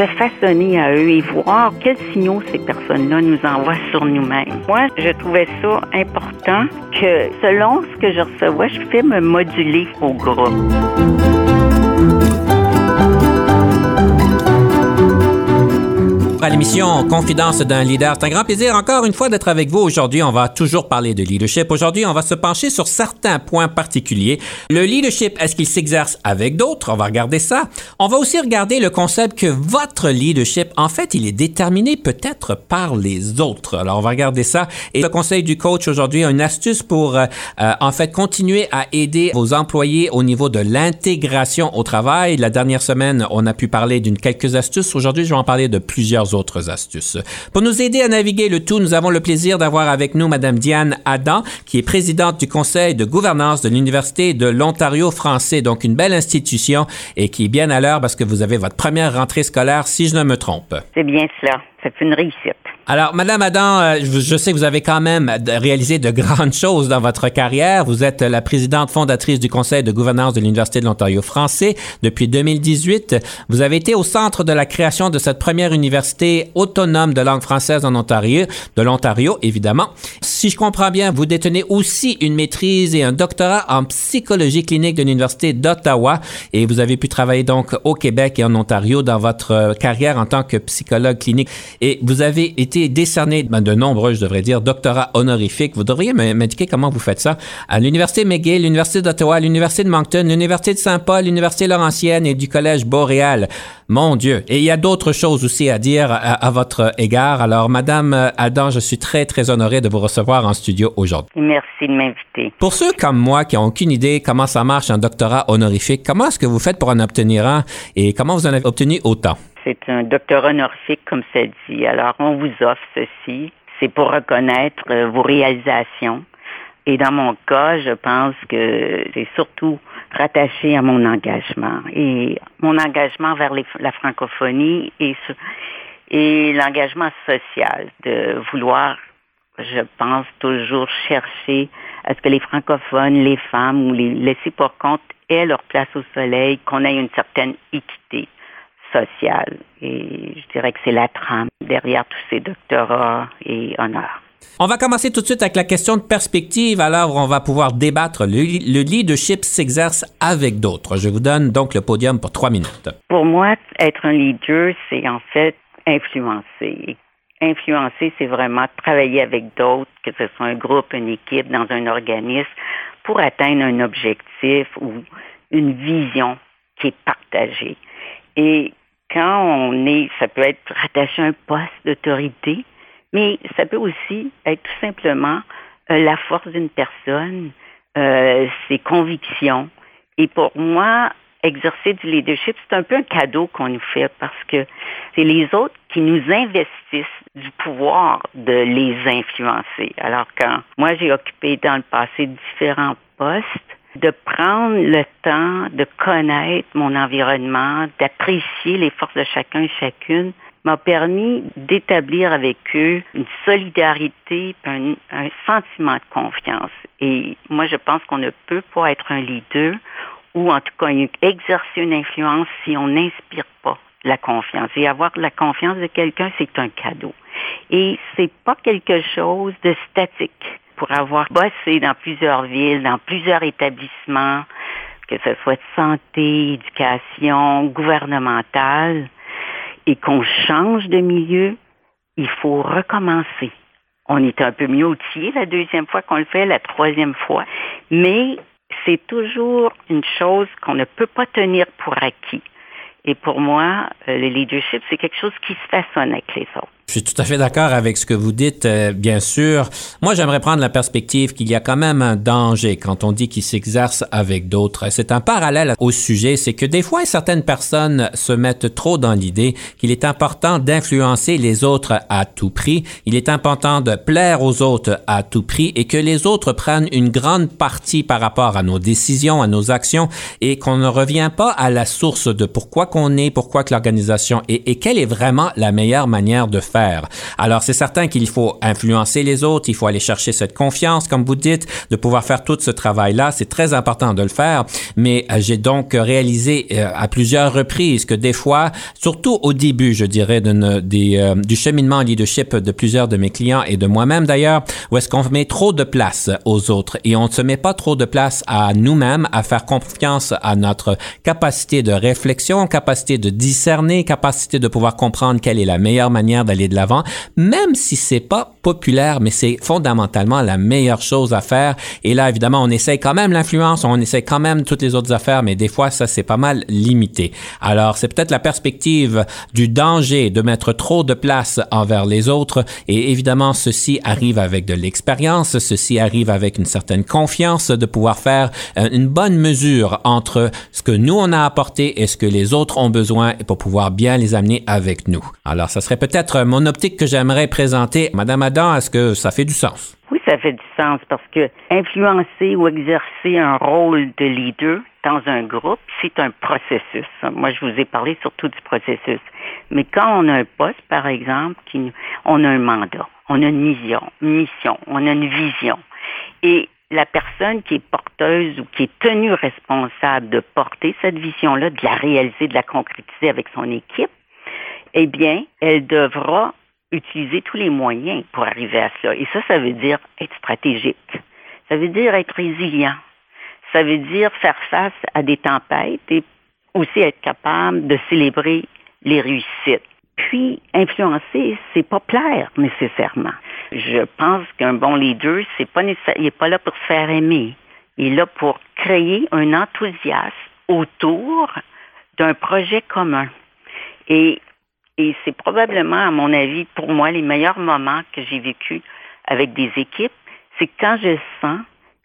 Se façonner à eux et voir quels signaux ces personnes-là nous envoient sur nous-mêmes. Moi, je trouvais ça important que selon ce que je recevais, je fais me moduler au groupe. À l'émission Confidence d'un leader. C'est un grand plaisir encore une fois d'être avec vous aujourd'hui. On va toujours parler de leadership. Aujourd'hui, on va se pencher sur certains points particuliers. Le leadership, est-ce qu'il s'exerce avec d'autres? On va regarder ça. On va aussi regarder le concept que votre leadership, en fait, il est déterminé peut-être par les autres. Alors, on va regarder ça. Et le conseil du coach aujourd'hui a une astuce pour, euh, euh, en fait, continuer à aider vos employés au niveau de l'intégration au travail. La dernière semaine, on a pu parler d'une quelques astuces. Aujourd'hui, je vais en parler de plusieurs autres astuces. Pour nous aider à naviguer le tout, nous avons le plaisir d'avoir avec nous Madame Diane Adam, qui est présidente du conseil de gouvernance de l'Université de l'Ontario français, donc une belle institution et qui est bien à l'heure parce que vous avez votre première rentrée scolaire, si je ne me trompe. C'est bien cela. C'est une réussite. Alors, Madame Adam, euh, je sais que vous avez quand même réalisé de grandes choses dans votre carrière. Vous êtes la présidente fondatrice du Conseil de gouvernance de l'Université de l'Ontario français depuis 2018. Vous avez été au centre de la création de cette première université autonome de langue française en Ontario, de l'Ontario, évidemment. Si je comprends bien, vous détenez aussi une maîtrise et un doctorat en psychologie clinique de l'Université d'Ottawa et vous avez pu travailler donc au Québec et en Ontario dans votre euh, carrière en tant que psychologue clinique. Et vous avez été décerné ben, de nombreux, je devrais dire, doctorats honorifiques. Vous devriez m'indiquer comment vous faites ça. À l'Université McGill, l'Université d'Ottawa, l'Université de Moncton, l'Université de Saint-Paul, l'Université Laurentienne et du Collège Boréal. Mon Dieu. Et il y a d'autres choses aussi à dire à, votre égard. Alors, Madame Adam, je suis très, très honoré de vous recevoir en studio aujourd'hui. Merci de m'inviter. Pour ceux comme moi qui n'ont aucune idée comment ça marche un doctorat honorifique, comment est-ce que vous faites pour en obtenir un et comment vous en avez obtenu autant? C'est un doctorat honorifique, comme ça dit. Alors, on vous offre ceci. C'est pour reconnaître euh, vos réalisations. Et dans mon cas, je pense que c'est surtout rattaché à mon engagement. Et mon engagement vers la francophonie et, et l'engagement social de vouloir, je pense, toujours chercher à ce que les francophones, les femmes ou les laissés pour compte aient leur place au soleil, qu'on ait une certaine équité sociale. Et je dirais que c'est la trame derrière tous ces doctorats et honneurs. On va commencer tout de suite avec la question de perspective. Alors, on va pouvoir débattre. Le, le leadership s'exerce avec d'autres. Je vous donne donc le podium pour trois minutes. Pour moi, être un leader, c'est en fait influencer. Influencer, c'est vraiment travailler avec d'autres, que ce soit un groupe, une équipe, dans un organisme, pour atteindre un objectif ou une vision qui est partagée. Et quand on est, ça peut être rattaché à un poste d'autorité, mais ça peut aussi être tout simplement euh, la force d'une personne, euh, ses convictions. Et pour moi, exercer du leadership, c'est un peu un cadeau qu'on nous fait parce que c'est les autres qui nous investissent du pouvoir de les influencer. Alors quand moi j'ai occupé dans le passé différents postes, de prendre le temps de connaître mon environnement, d'apprécier les forces de chacun et chacune, m'a permis d'établir avec eux une solidarité, un, sentiment de confiance. Et moi, je pense qu'on ne peut pas être un leader ou en tout cas exercer une influence si on n'inspire pas la confiance. Et avoir la confiance de quelqu'un, c'est un cadeau. Et c'est pas quelque chose de statique pour avoir bossé dans plusieurs villes, dans plusieurs établissements, que ce soit de santé, éducation, gouvernemental, et qu'on change de milieu, il faut recommencer. On est un peu mieux outillé la deuxième fois qu'on le fait, la troisième fois, mais c'est toujours une chose qu'on ne peut pas tenir pour acquis. Et pour moi, euh, le leadership, c'est quelque chose qui se façonne avec les autres. Je suis tout à fait d'accord avec ce que vous dites, euh, bien sûr. Moi, j'aimerais prendre la perspective qu'il y a quand même un danger quand on dit qu'il s'exerce avec d'autres. C'est un parallèle au sujet, c'est que des fois, certaines personnes se mettent trop dans l'idée qu'il est important d'influencer les autres à tout prix, il est important de plaire aux autres à tout prix et que les autres prennent une grande partie par rapport à nos décisions, à nos actions et qu'on ne revient pas à la source de pourquoi qu'on est, pourquoi que l'organisation est et quelle est vraiment la meilleure manière de faire alors, c'est certain qu'il faut influencer les autres, il faut aller chercher cette confiance, comme vous dites, de pouvoir faire tout ce travail-là. C'est très important de le faire, mais euh, j'ai donc réalisé euh, à plusieurs reprises que des fois, surtout au début, je dirais, euh, du cheminement leadership de plusieurs de mes clients et de moi-même d'ailleurs, où est-ce qu'on met trop de place aux autres. Et on ne se met pas trop de place à nous-mêmes, à faire confiance à notre capacité de réflexion, capacité de discerner, capacité de pouvoir comprendre quelle est la meilleure manière d'aller de l'avant, même si c'est pas populaire, mais c'est fondamentalement la meilleure chose à faire. Et là, évidemment, on essaye quand même l'influence, on essaye quand même toutes les autres affaires, mais des fois, ça, c'est pas mal limité. Alors, c'est peut-être la perspective du danger de mettre trop de place envers les autres. Et évidemment, ceci arrive avec de l'expérience, ceci arrive avec une certaine confiance de pouvoir faire euh, une bonne mesure entre ce que nous, on a apporté et ce que les autres ont besoin pour pouvoir bien les amener avec nous. Alors, ça serait peut-être mon optique que j'aimerais présenter. Madame Adam, est-ce que ça fait du sens? Oui, ça fait du sens parce que influencer ou exercer un rôle de leader dans un groupe, c'est un processus. Moi, je vous ai parlé surtout du processus. Mais quand on a un poste, par exemple, qui, on a un mandat, on a une mission, mission, on a une vision. Et la personne qui est porteuse ou qui est tenue responsable de porter cette vision-là, de la réaliser, de la concrétiser avec son équipe, eh bien, elle devra utiliser tous les moyens pour arriver à cela. Et ça, ça veut dire être stratégique. Ça veut dire être résilient. Ça veut dire faire face à des tempêtes et aussi être capable de célébrer les réussites. Puis, influencer, c'est pas plaire nécessairement. Je pense qu'un bon leader, c'est pas il n'est pas là pour se faire aimer. Il est là pour créer un enthousiasme autour d'un projet commun. Et et c'est probablement, à mon avis, pour moi, les meilleurs moments que j'ai vécu avec des équipes, c'est quand je sens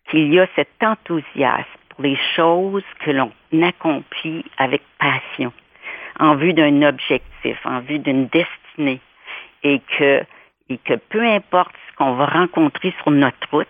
qu'il y a cet enthousiasme pour les choses que l'on accomplit avec passion, en vue d'un objectif, en vue d'une destinée, et que, peu importe ce qu'on va rencontrer sur notre route,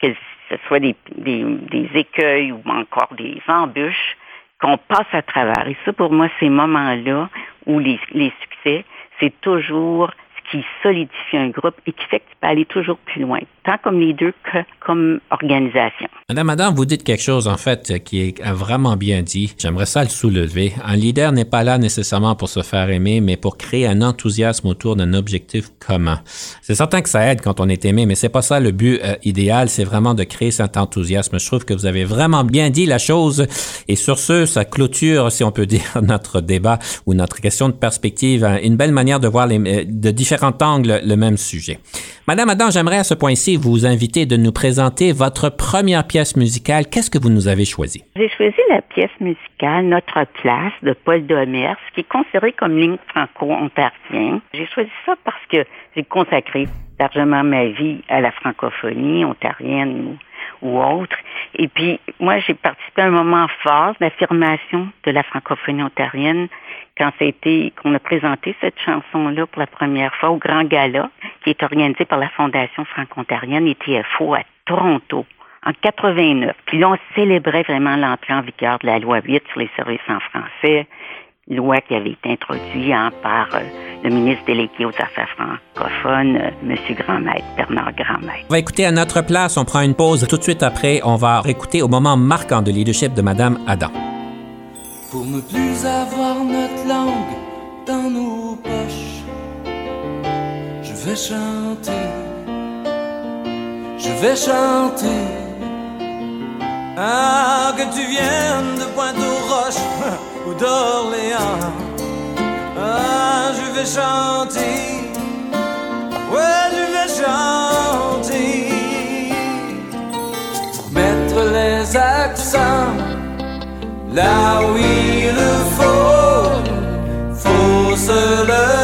que ce soit des écueils ou encore des embûches, qu'on passe à travers. Et ça, pour moi, ces moments-là où les, les succès, c'est toujours qui solidifie un groupe et qui fait que tu aller toujours plus loin, tant comme leader que comme organisation. Madame Madame, vous dites quelque chose, en fait, qui est vraiment bien dit. J'aimerais ça le soulever. Un leader n'est pas là nécessairement pour se faire aimer, mais pour créer un enthousiasme autour d'un objectif commun. C'est certain que ça aide quand on est aimé, mais c'est pas ça le but euh, idéal. C'est vraiment de créer cet enthousiasme. Je trouve que vous avez vraiment bien dit la chose. Et sur ce, ça clôture, si on peut dire, notre débat ou notre question de perspective. Une belle manière de voir les, euh, de différents angle le même sujet. Madame Adam, j'aimerais à ce point-ci vous inviter de nous présenter votre première pièce musicale. Qu'est-ce que vous nous avez choisi? J'ai choisi la pièce musicale Notre place de Paul Domers, qui est considérée comme ligne franco-ontarienne. J'ai choisi ça parce que j'ai consacré largement ma vie à la francophonie ontarienne ou autre. Et puis, moi, j'ai participé à un moment fort d'affirmation de la francophonie ontarienne quand c'était qu'on a présenté cette chanson-là pour la première fois au Grand Gala, qui est organisé par la Fondation franco-ontarienne et TFO à Toronto en 89. Puis là, on célébrait vraiment l'entrée en vigueur de la loi 8 sur les services en français, loi qui avait été introduite hein, par euh, le ministre délégué aux Affaires francophones, euh, M. Grandmaître, Bernard Grandmaître. On va écouter à notre place, on prend une pause. Tout de suite après, on va réécouter au moment marquant de leadership de Mme Adam. Pour ne plus avoir notre langue dans nos poches, je vais chanter, je vais chanter. Ah, que tu viennes de Pointe-aux-Roches ou d'Orléans. Ah, je vais chanter, ouais, je vais chanter. Mettre les accents là où il faut, faut se lever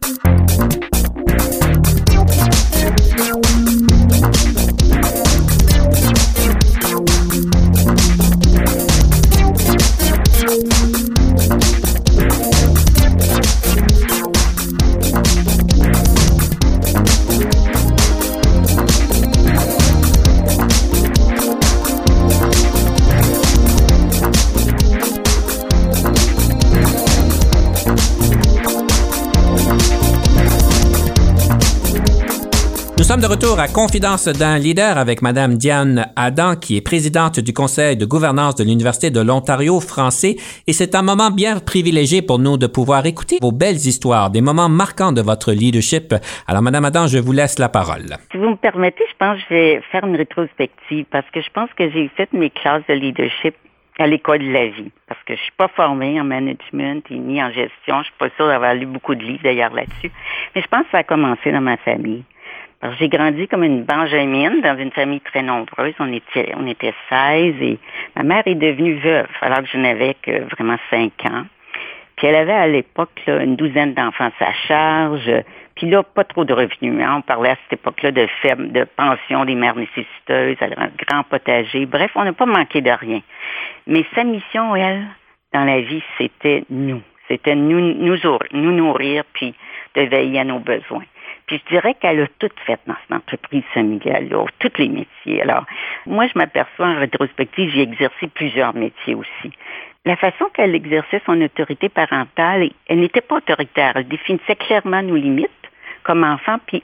sommes de retour à Confidence d'un leader avec Madame Diane Adam, qui est présidente du conseil de gouvernance de l'Université de l'Ontario français. Et c'est un moment bien privilégié pour nous de pouvoir écouter vos belles histoires, des moments marquants de votre leadership. Alors, Madame Adam, je vous laisse la parole. Si vous me permettez, je pense que je vais faire une rétrospective parce que je pense que j'ai fait mes classes de leadership à l'école de la vie. Parce que je suis pas formée en management ni en gestion. Je suis pas sûre d'avoir lu beaucoup de livres d'ailleurs là-dessus. Mais je pense que ça a commencé dans ma famille. Alors, j'ai grandi comme une benjamine dans une famille très nombreuse. On était, on était 16 et ma mère est devenue veuve alors que je n'avais que vraiment 5 ans. Puis elle avait à l'époque une douzaine d'enfants à sa charge. Puis là, pas trop de revenus. Hein. On parlait à cette époque-là de ferme, de pension des mères nécessiteuses, elle avait un grand potager. Bref, on n'a pas manqué de rien. Mais sa mission, elle, dans la vie, c'était nous. C'était nous, nous, nous nourrir, puis de veiller à nos besoins. Je dirais qu'elle a tout fait dans cette entreprise familiale-là, tous les métiers. Alors, moi, je m'aperçois en rétrospective, j'ai exercé plusieurs métiers aussi. La façon qu'elle exerçait son autorité parentale, elle n'était pas autoritaire. Elle définissait clairement nos limites comme enfants, puis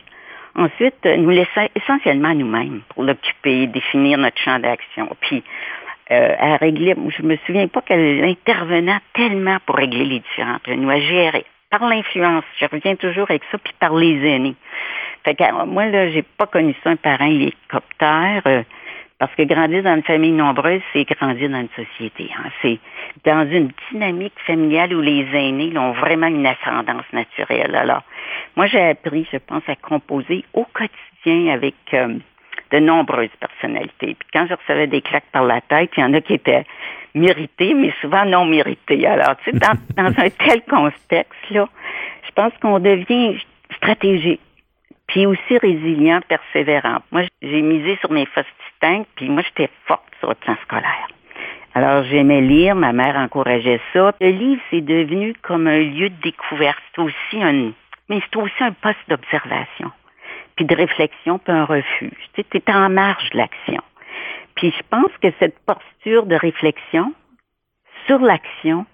ensuite nous laissait essentiellement nous-mêmes pour l'occuper, définir notre champ d'action. Puis euh, elle réglait, je me souviens pas qu'elle intervenait tellement pour régler les différents nous à gérer. Par l'influence, je reviens toujours avec ça, puis par les aînés. Fait que, moi, là, j'ai pas connu ça, un parent hélicoptère. Euh, parce que grandir dans une famille nombreuse, c'est grandir dans une société. Hein. C'est dans une dynamique familiale où les aînés ont vraiment une ascendance naturelle. Alors, moi, j'ai appris, je pense, à composer au quotidien avec euh, de nombreuses personnalités. Puis quand je recevais des claques par la tête, il y en a qui étaient méritées, mais souvent non méritées. Alors, tu sais, dans, un tel contexte-là, je pense qu'on devient stratégique puis aussi résilient, persévérant. Moi, j'ai misé sur mes forces distinctes, puis moi, j'étais forte sur le plan scolaire. Alors, j'aimais lire, ma mère encourageait ça. Le livre, c'est devenu comme un lieu de découverte. C'est aussi un, mais c'est aussi un poste d'observation, puis de réflexion, puis un refuge. Tu sais, en marge de l'action. Puis je pense que cette posture de réflexion sur l'action,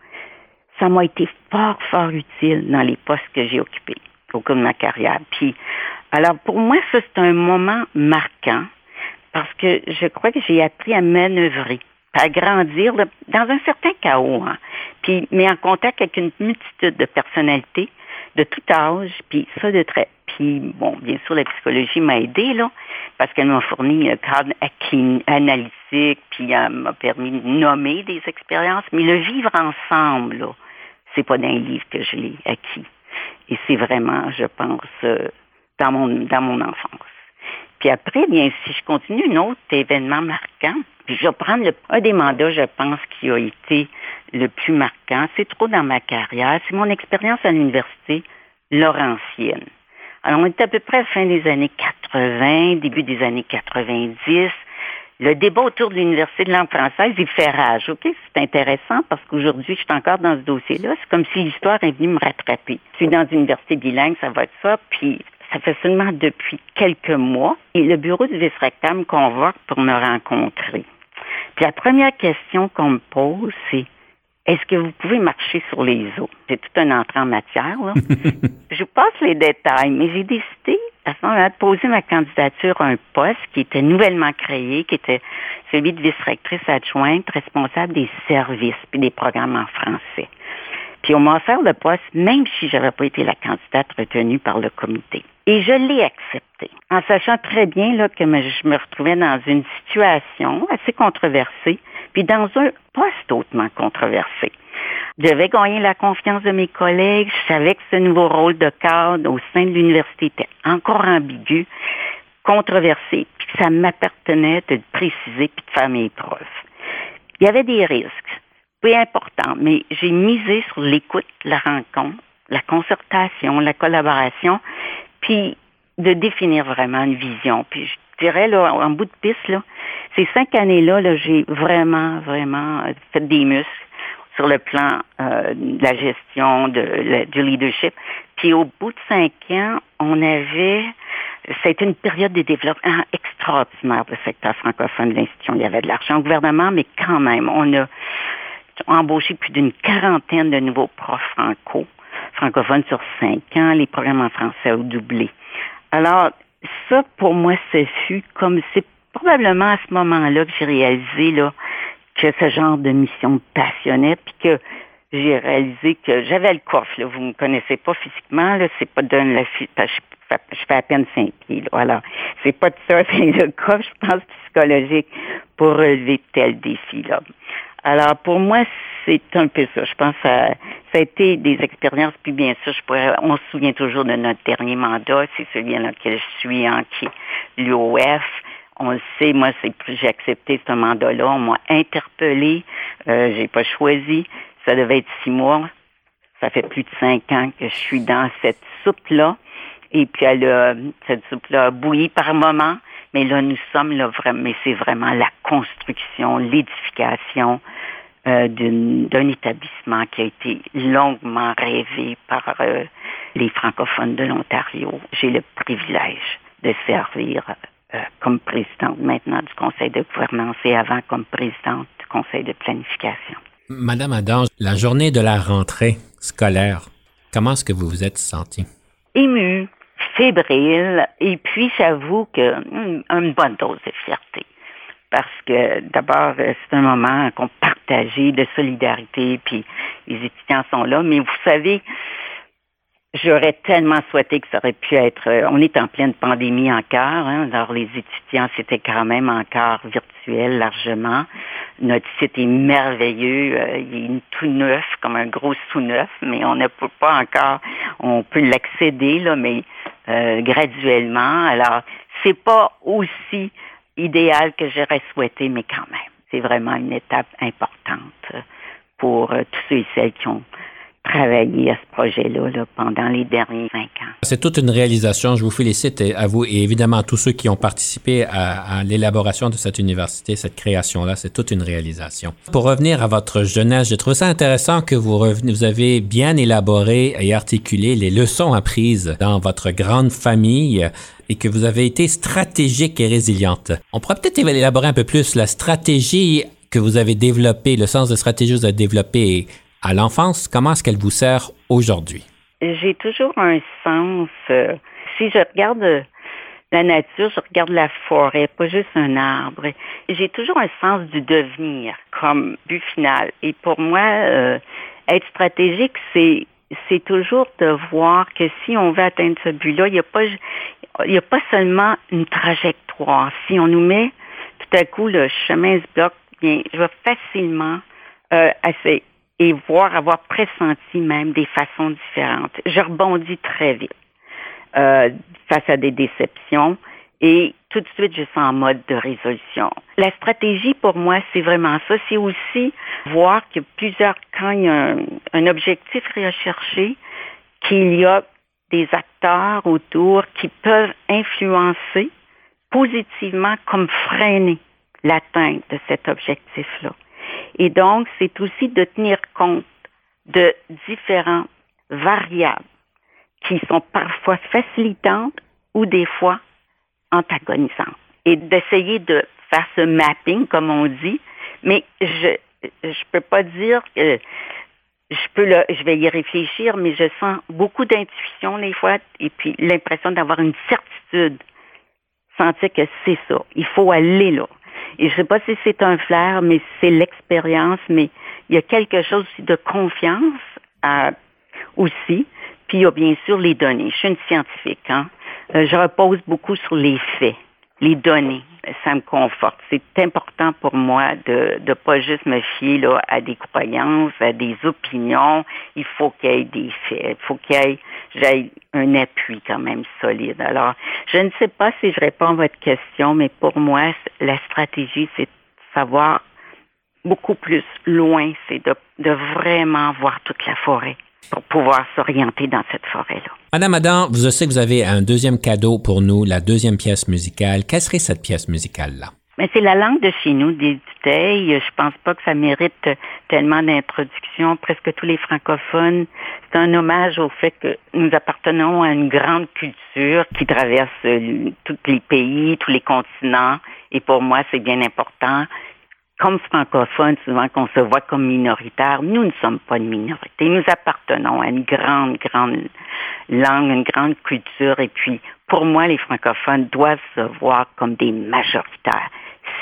ça m'a été fort, fort utile dans les postes que j'ai occupés au cours de ma carrière. Puis alors, pour moi, ça, c'est un moment marquant parce que je crois que j'ai appris à manœuvrer, à grandir dans un certain chaos, hein. puis, mais en contact avec une multitude de personnalités de tout âge, puis ça de très... Puis, bon, bien sûr, la psychologie m'a aidé, là, parce qu'elle m'a fourni un cadre analytique, puis elle m'a permis de nommer des expériences, mais le vivre ensemble, là, c'est pas d'un livre que je l'ai acquis. Et c'est vraiment, je pense, euh, dans mon, dans mon enfance. Puis après, bien, si je continue un autre événement marquant, je vais prendre un des mandats, je pense, qui a été le plus marquant. C'est trop dans ma carrière. C'est mon expérience à l'université Laurentienne. Alors, on est à peu près à la fin des années 80, début des années 90 le débat autour de l'Université de langue française, il fait rage. OK? C'est intéressant parce qu'aujourd'hui, je suis encore dans ce dossier-là. C'est comme si l'histoire est venue me rattraper. Je suis dans une université bilingue, ça va être ça. Puis, ça fait seulement depuis quelques mois. Et le bureau du vice-recteur me convoque pour me rencontrer. Puis la première question qu'on me pose, c'est est-ce que vous pouvez marcher sur les eaux? C'est tout un entrée en matière, là. je vous passe les détails, mais j'ai décidé à ce moment-là de poser ma candidature à un poste qui était nouvellement créé, qui était celui de vice-rectrice adjointe responsable des services puis des programmes en français. Puis on m'a offert le poste, même si j'avais pas été la candidate retenue par le comité. Et je l'ai accepté, en sachant très bien là, que je me retrouvais dans une situation assez controversée, puis dans un poste hautement controversé. Je devais gagner la confiance de mes collègues. Je savais que ce nouveau rôle de cadre au sein de l'université était encore ambigu, controversé, puis que ça m'appartenait de préciser puis de faire mes preuves. Il y avait des risques, peu importants, mais j'ai misé sur l'écoute, la rencontre, la concertation, la collaboration, puis de définir vraiment une vision. Puis je dirais, là, en bout de piste, là, ces cinq années-là, -là, j'ai vraiment, vraiment fait des muscles sur le plan euh, de la gestion, de, du leadership. Puis au bout de cinq ans, on avait, ça a une période de développement extraordinaire pour le secteur francophone de l'institution. Il y avait de l'argent au gouvernement, mais quand même, on a embauché plus d'une quarantaine de nouveaux profs franco, francophones sur cinq ans. Les programmes en français ont doublé. Alors, ça, pour moi, ce fut comme, c'est probablement à ce moment-là que j'ai réalisé, là, que ce genre de mission me passionnait, puis que j'ai réalisé que j'avais le coffre. Là. Vous me connaissez pas physiquement, c'est pas de la je, fais à peine cinq pieds. Là. Alors, c'est pas de ça, c'est le coffre, je pense, psychologique pour relever tel défi. Là. Alors, pour moi, c'est un peu ça. Je pense que ça, a été des expériences, puis bien sûr, je pourrais, on se souvient toujours de notre dernier mandat, c'est celui dans lequel je suis, en qui l'UOF on le sait, moi, c'est j'ai accepté ce mandat-là. On m'a interpellé. Euh, j'ai pas choisi. Ça devait être six mois. Ça fait plus de cinq ans que je suis dans cette soupe-là. Et puis elle a, cette soupe-là a bouilli par moment. Mais là, nous sommes là vraiment, mais c'est vraiment la construction, l'édification euh, d'un établissement qui a été longuement rêvé par euh, les francophones de l'Ontario. J'ai le privilège de servir euh, comme présidente maintenant du conseil de gouvernance et avant comme présidente du conseil de planification. Madame Adam, la journée de la rentrée scolaire, comment est-ce que vous vous êtes sentie? Émue, fébrile, et puis j'avoue que hmm, une bonne dose de fierté. Parce que d'abord, euh, c'est un moment qu'on partageait de solidarité, puis les étudiants sont là. Mais vous savez, J'aurais tellement souhaité que ça aurait pu être. Euh, on est en pleine pandémie encore. Hein, alors les étudiants, c'était quand même encore virtuel largement. Notre site est merveilleux. Euh, il est tout neuf, comme un gros sous-neuf, mais on ne peut pas encore. On peut l'accéder là, mais euh, graduellement. Alors c'est pas aussi idéal que j'aurais souhaité, mais quand même, c'est vraiment une étape importante pour tous ceux et celles qui ont travaillé à ce projet-là pendant les derniers cinq ans. C'est toute une réalisation. Je vous félicite à vous et évidemment à tous ceux qui ont participé à, l'élaboration de cette université, cette création-là. C'est toute une réalisation. Pour revenir à votre jeunesse, j'ai trouvé ça intéressant que vous, vous avez bien élaboré et articulé les leçons apprises dans votre grande famille et que vous avez été stratégique et résiliente. On pourrait peut-être élaborer un peu plus la stratégie que vous avez développée, le sens de stratégie que vous avez développé à l'enfance, comment est-ce qu'elle vous sert aujourd'hui? J'ai toujours un sens. Euh, si je regarde euh, la nature, je regarde la forêt, pas juste un arbre. J'ai toujours un sens du devenir comme but final. Et pour moi, euh, être stratégique, c'est c'est toujours de voir que si on veut atteindre ce but-là, il n'y a pas il y a pas seulement une trajectoire. Si on nous met tout à coup le chemin se bloque, bien, je vais facilement assez et voir avoir pressenti même des façons différentes. Je rebondis très vite euh, face à des déceptions et tout de suite, je suis en mode de résolution. La stratégie, pour moi, c'est vraiment ça. C'est aussi voir que plusieurs, quand il y a un, objectif recherché, qu'il y a des acteurs autour qui peuvent influencer positivement comme freiner l'atteinte de cet objectif-là. Et donc, c'est aussi de tenir compte de différentes variables qui sont parfois facilitantes ou des fois antagonisantes. Et d'essayer de faire ce mapping, comme on dit, mais je je peux pas dire que je peux le, je vais y réfléchir, mais je sens beaucoup d'intuition des fois et puis l'impression d'avoir une certitude, sentir que c'est ça, il faut aller là. Et je sais pas si c'est un flair, mais c'est l'expérience, mais il y a quelque chose de confiance euh, aussi. Puis il y a bien sûr les données. Je suis une scientifique. Hein? Euh, je repose beaucoup sur les faits, les données. Ça me conforte. C'est important pour moi de ne pas juste me fier là, à des croyances, à des opinions. Il faut qu'il y ait des faits. Il faut qu'il y ait j'ai un appui quand même solide. Alors, je ne sais pas si je réponds à votre question, mais pour moi, la stratégie, c'est de savoir beaucoup plus loin, c'est de, vraiment voir toute la forêt pour pouvoir s'orienter dans cette forêt-là. Madame Adam, je sais que vous avez un deuxième cadeau pour nous, la deuxième pièce musicale. Quelle serait cette pièce musicale-là? Mais c'est la langue de chez nous, des Dutheil. Je pense pas que ça mérite tellement d'introduction. Presque tous les francophones, c'est un hommage au fait que nous appartenons à une grande culture qui traverse tous les pays, tous les continents. Et pour moi, c'est bien important. Comme francophones, souvent qu'on se voit comme minoritaire, nous ne sommes pas une minorité. Nous appartenons à une grande, grande langue, une grande culture. Et puis, pour moi, les francophones doivent se voir comme des majoritaires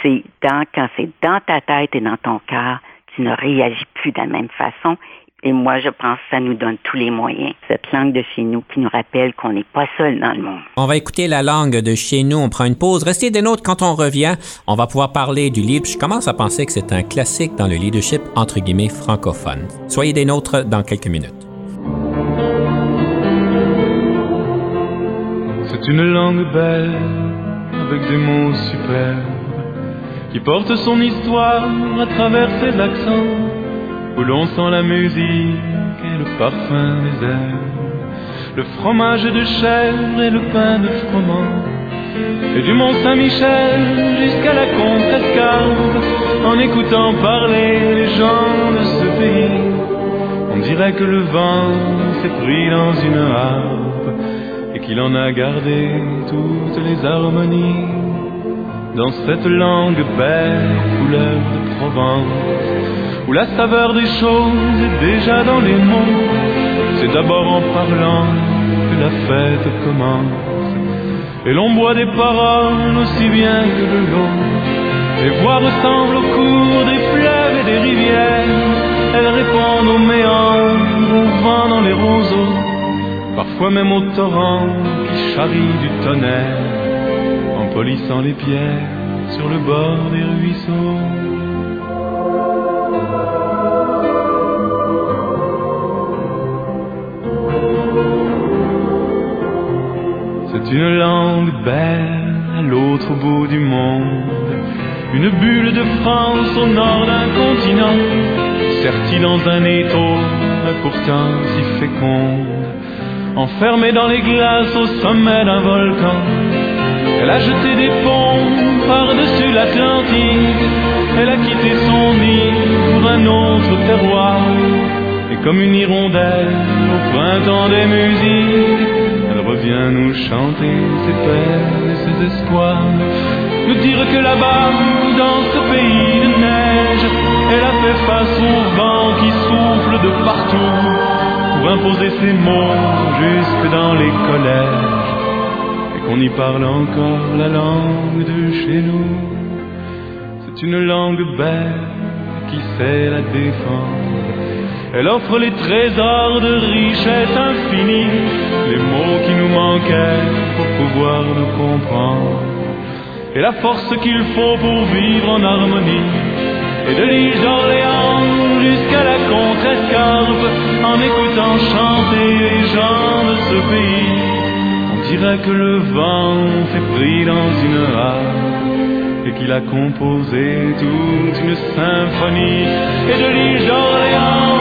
c'est dans, quand c'est dans ta tête et dans ton cœur, tu ne réagis plus de la même façon. Et moi, je pense que ça nous donne tous les moyens. Cette langue de chez nous qui nous rappelle qu'on n'est pas seul dans le monde. On va écouter la langue de chez nous. On prend une pause. Restez des nôtres quand on revient. On va pouvoir parler du livre. Je commence à penser que c'est un classique dans le leadership, entre guillemets, francophone. Soyez des nôtres dans quelques minutes. C'est une langue belle, avec des mots superbes qui porte son histoire à travers ses accents, où l'on sent la musique et le parfum des airs, le fromage de chèvre et le pain de froment, et du Mont Saint-Michel jusqu'à la Contrescarpe, en écoutant parler les gens de ce pays, on dirait que le vent s'est pris dans une harpe et qu'il en a gardé toutes les harmonies. Dans cette langue belle, couleur de Provence, où la saveur des choses est déjà dans les mots. C'est d'abord en parlant que la fête commence, et l'on boit des paroles aussi bien que de l'eau. Les voix ressemblent au cours des fleuves et des rivières. Elles répondent aux méandres, au vent dans les roseaux, parfois même au torrent qui charrie du tonnerre, en polissant les pierres sur le bord des ruisseaux. Une langue belle à l'autre bout du monde, une bulle de France au nord d'un continent, sertie dans un étau, pourtant si féconde, enfermée dans les glaces au sommet d'un volcan. Elle a jeté des ponts par-dessus l'Atlantique, elle a quitté son nid pour un autre terroir, et comme une hirondelle au printemps des musiques, revient nous chanter ses peines et ses espoirs, nous dire que là-bas, dans ce pays de neige, elle a fait face au vent qui souffle de partout pour imposer ses mots jusque dans les collèges. Et qu'on y parle encore la langue de chez nous. C'est une langue belle qui sait la défendre. Elle offre les trésors de richesse infinie, les mots qui nous manquaient pour pouvoir nous comprendre, et la force qu'il faut pour vivre en harmonie. Et de l'île d'Orléans jusqu'à la contrescarpe, en écoutant chanter les gens de ce pays, on dirait que le vent s'est pris dans une harpe et qu'il a composé toute une symphonie. Et de l'île d'Orléans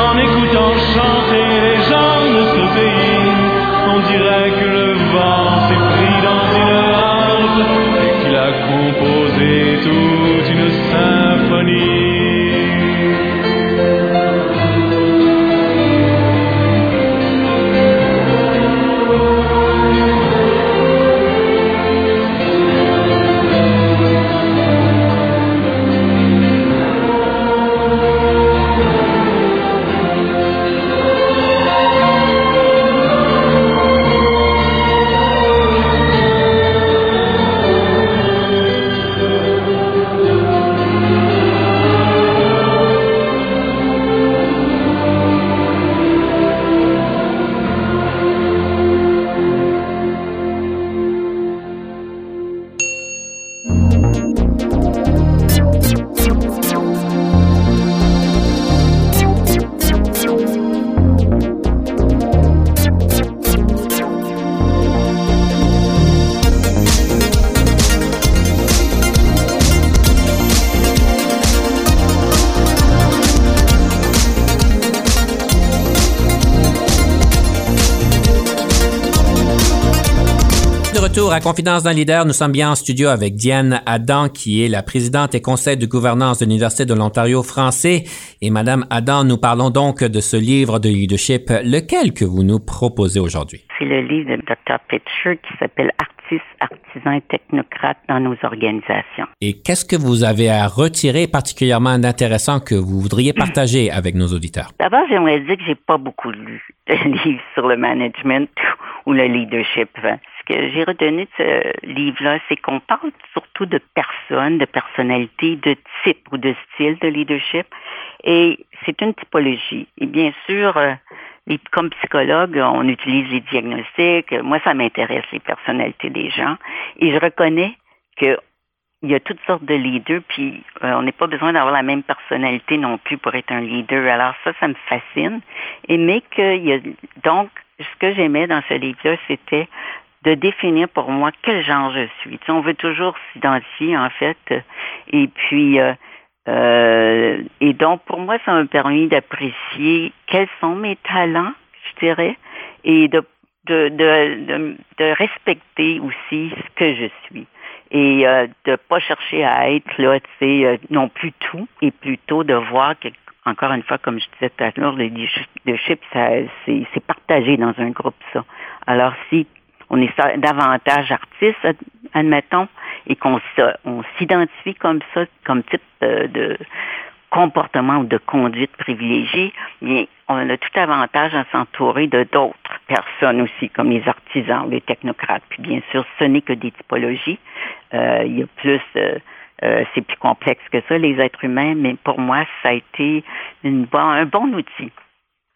en écoutant chanter les gens de ce pays. On dirait que le vent s'est pris dans une harpe et qu'il a composé toute une symphonie. À Confidence d'un leader. Nous sommes bien en studio avec Diane Adam, qui est la présidente et conseil de gouvernance de l'Université de l'Ontario français. Et Madame Adam, nous parlons donc de ce livre de leadership, lequel que vous nous proposez aujourd'hui? C'est le livre de Dr. Pitcher qui s'appelle Artistes, artisans et technocrates dans nos organisations. Et qu'est-ce que vous avez à retirer particulièrement d'intéressant que vous voudriez partager avec nos auditeurs? D'abord, j'aimerais dire que j'ai pas beaucoup lu de livres sur le management ou le leadership ce que j'ai retenu de ce livre-là, c'est qu'on parle surtout de personnes, de personnalités, de type ou de style de leadership. Et c'est une typologie. Et bien sûr, euh, comme psychologue, on utilise les diagnostics. Moi, ça m'intéresse, les personnalités des gens. Et je reconnais que il y a toutes sortes de leaders, puis euh, on n'est pas besoin d'avoir la même personnalité non plus pour être un leader. Alors ça, ça me fascine. Et mais qu'il y a donc ce que j'aimais dans ce livre-là, c'était de définir pour moi quel genre je suis. Tu sais, on veut toujours s'identifier, en fait. Et puis, euh, euh, et donc, pour moi, ça m'a permis d'apprécier quels sont mes talents, je dirais, et de, de, de, de, respecter aussi ce que je suis. Et euh, de pas chercher à être, là, tu sais, euh, non plus tout, et plutôt de voir que, encore une fois, comme je disais tout à l'heure, le leadership, c'est partagé dans un groupe, ça. Alors, si on est davantage artiste, admettons, et qu'on on s'identifie comme ça, comme type euh, de comportement ou de conduite privilégiée, bien, on a tout avantage à s'entourer de d'autres personnes aussi, comme les artisans, les technocrates. Puis bien sûr, ce n'est que des typologies. Euh, il y a plus, euh, euh, c'est plus complexe que ça, les êtres humains, mais pour moi, ça a été une bon, un bon outil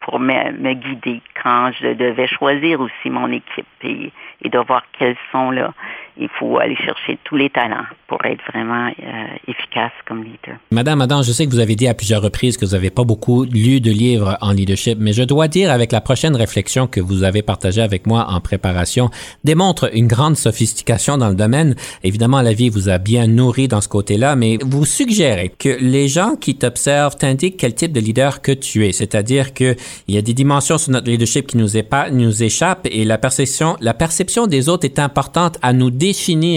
pour me, me, guider quand je devais choisir aussi mon équipe et, et de voir quels sont là il faut aller chercher tous les talents pour être vraiment euh, efficace comme leader. Madame Adam, je sais que vous avez dit à plusieurs reprises que vous n'avez pas beaucoup lu de livres en leadership, mais je dois dire avec la prochaine réflexion que vous avez partagée avec moi en préparation, démontre une grande sophistication dans le domaine. Évidemment, la vie vous a bien nourri dans ce côté-là, mais vous suggérez que les gens qui t'observent t'indiquent quel type de leader que tu es, c'est-à-dire qu'il y a des dimensions sur notre leadership qui nous, nous échappent et la perception, la perception des autres est importante à nous définir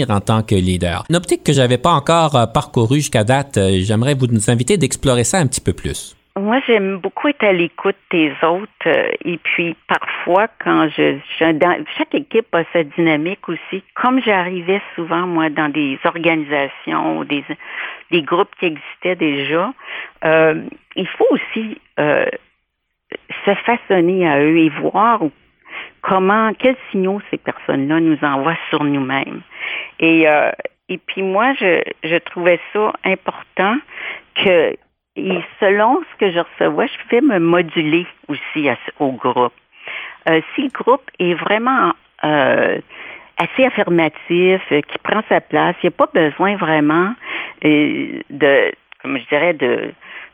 en tant que leader. Une optique que j'avais pas encore euh, parcourue jusqu'à date, euh, j'aimerais vous inviter d'explorer ça un petit peu plus. Moi, j'aime beaucoup être à l'écoute des autres. Euh, et puis, parfois, quand je, chaque équipe a sa dynamique aussi. Comme j'arrivais souvent, moi, dans des organisations, des, des groupes qui existaient déjà, il faut aussi se façonner à eux et voir comment, quels signaux ces personnes-là nous envoient sur nous-mêmes. Et, euh, et puis moi, je, je trouvais ça important que, et selon ce que je recevais, je pouvais me moduler aussi au groupe. Euh, si le groupe est vraiment euh, assez affirmatif, euh, qui prend sa place, il n'y a pas besoin vraiment euh, de, comme je dirais, de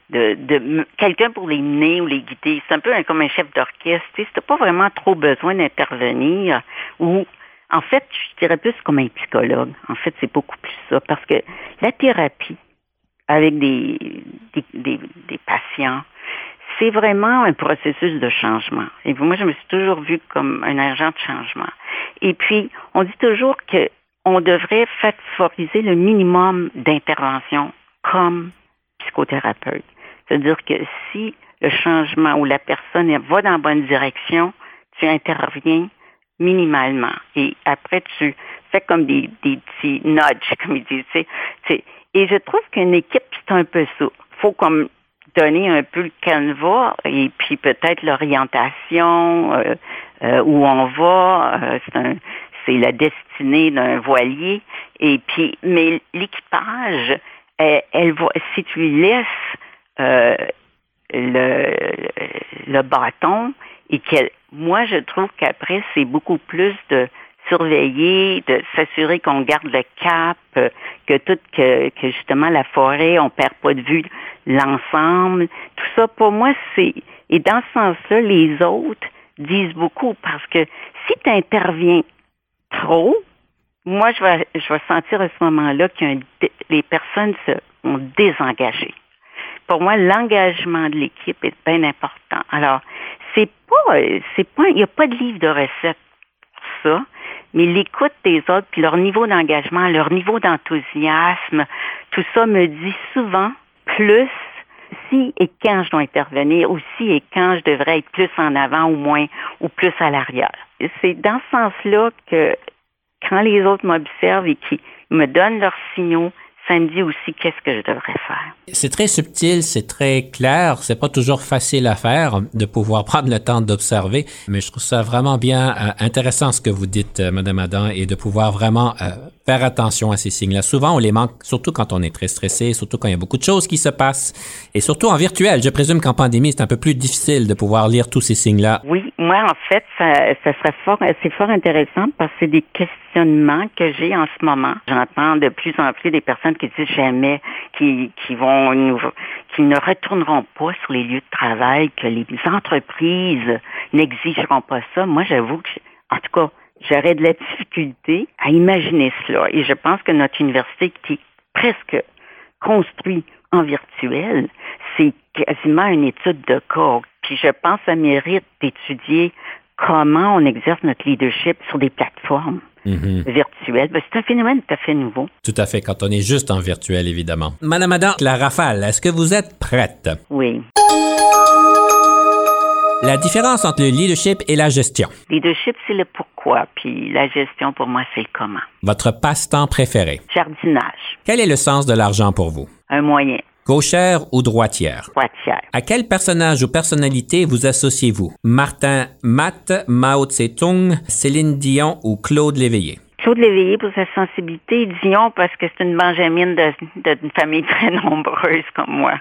de, de quelqu'un pour les mener ou les guider. C'est un peu comme un chef d'orchestre. Tu sais, pas vraiment trop besoin d'intervenir ou en fait, je dirais plus comme un psychologue. En fait, c'est beaucoup plus ça. Parce que la thérapie avec des, des, des, des patients, c'est vraiment un processus de changement. Et moi, je me suis toujours vue comme un agent de changement. Et puis, on dit toujours que on devrait favoriser le minimum d'intervention comme psychothérapeute. C'est-à-dire que si le changement ou la personne va dans la bonne direction, tu interviens minimalement. Et après, tu fais comme des, des petits nudges, comme ils disent. Et je trouve qu'une équipe, c'est un peu ça. faut comme donner un peu le canevas et puis peut-être l'orientation, euh, euh, où on va. Euh, c'est un c'est la destinée d'un voilier. Et puis, mais l'équipage, elle, elle va, si tu lui laisses euh, le, le bâton et qu'elle, moi, je trouve qu'après, c'est beaucoup plus de surveiller, de s'assurer qu'on garde le cap, que tout, que, que justement la forêt, on perd pas de vue l'ensemble. Tout ça, pour moi, c'est, et dans ce sens-là, les autres disent beaucoup parce que si tu interviens trop, moi, je vais, je vais sentir à ce moment-là que les personnes se ont désengagé. Pour moi, l'engagement de l'équipe est bien important. Alors, c'est pas, c'est pas, il n'y a pas de livre de recettes pour ça, mais l'écoute des autres, puis leur niveau d'engagement, leur niveau d'enthousiasme, tout ça me dit souvent plus si et quand je dois intervenir, ou si et quand je devrais être plus en avant ou moins, ou plus à l'arrière. C'est dans ce sens-là que quand les autres m'observent et qui me donnent leurs signaux, aussi qu'est-ce que je devrais faire. C'est très subtil, c'est très clair, c'est pas toujours facile à faire de pouvoir prendre le temps d'observer, mais je trouve ça vraiment bien euh, intéressant ce que vous dites, euh, Madame Adam, et de pouvoir vraiment euh, faire attention à ces signes-là. Souvent, on les manque, surtout quand on est très stressé, surtout quand il y a beaucoup de choses qui se passent, et surtout en virtuel. Je présume qu'en pandémie, c'est un peu plus difficile de pouvoir lire tous ces signes-là. Oui, moi, en fait, ça, serait fort, c'est fort intéressant parce que c'est des questionnements que j'ai en ce moment. J'entends de plus en plus des personnes qui disent jamais, qui, qui vont nous, ne retourneront pas sur les lieux de travail, que les entreprises n'exigeront pas ça. Moi, j'avoue que, en tout cas, j'aurais de la difficulté à imaginer cela. Et je pense que notre université qui est presque construite en virtuel, c'est quasiment une étude de cas. Puis je pense que ça mérite d'étudier comment on exerce notre leadership sur des plateformes virtuelles. Ben, c'est un phénomène tout à fait nouveau. Tout à fait, quand on est juste en virtuel, évidemment. Madame Adam, la rafale, est-ce que vous êtes prête? Oui. La différence entre le leadership et la gestion. Leadership, c'est le pourquoi, puis la gestion, pour moi, c'est le comment. Votre passe-temps préféré. Jardinage, Quel est le sens de l'argent pour vous? un moyen. Gauchère ou droitière? Droitière. À quel personnage ou personnalité vous associez-vous? Martin Matt, Mao Tse-tung, Céline Dion ou Claude Léveillé? Claude Léveillé pour sa sensibilité, Dion parce que c'est une benjamine d'une famille très nombreuse comme moi.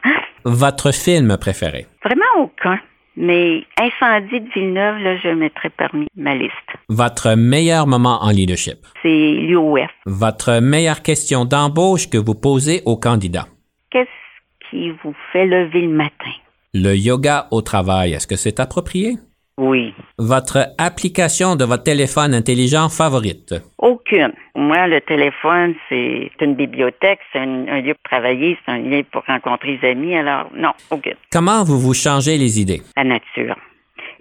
Votre film préféré? Vraiment aucun. Mais Incendie de Villeneuve, là, je mettrais parmi ma liste. Votre meilleur moment en leadership? C'est l'UOF. Votre meilleure question d'embauche que vous posez aux candidats? Qu'est-ce qui vous fait lever le matin? Le yoga au travail, est-ce que c'est approprié? Oui. Votre application de votre téléphone intelligent favorite? Aucune. Moi, le téléphone, c'est une bibliothèque, c'est un, lieu pour travailler, c'est un lieu pour rencontrer des amis. Alors, non, aucune. Comment vous vous changez les idées? La nature.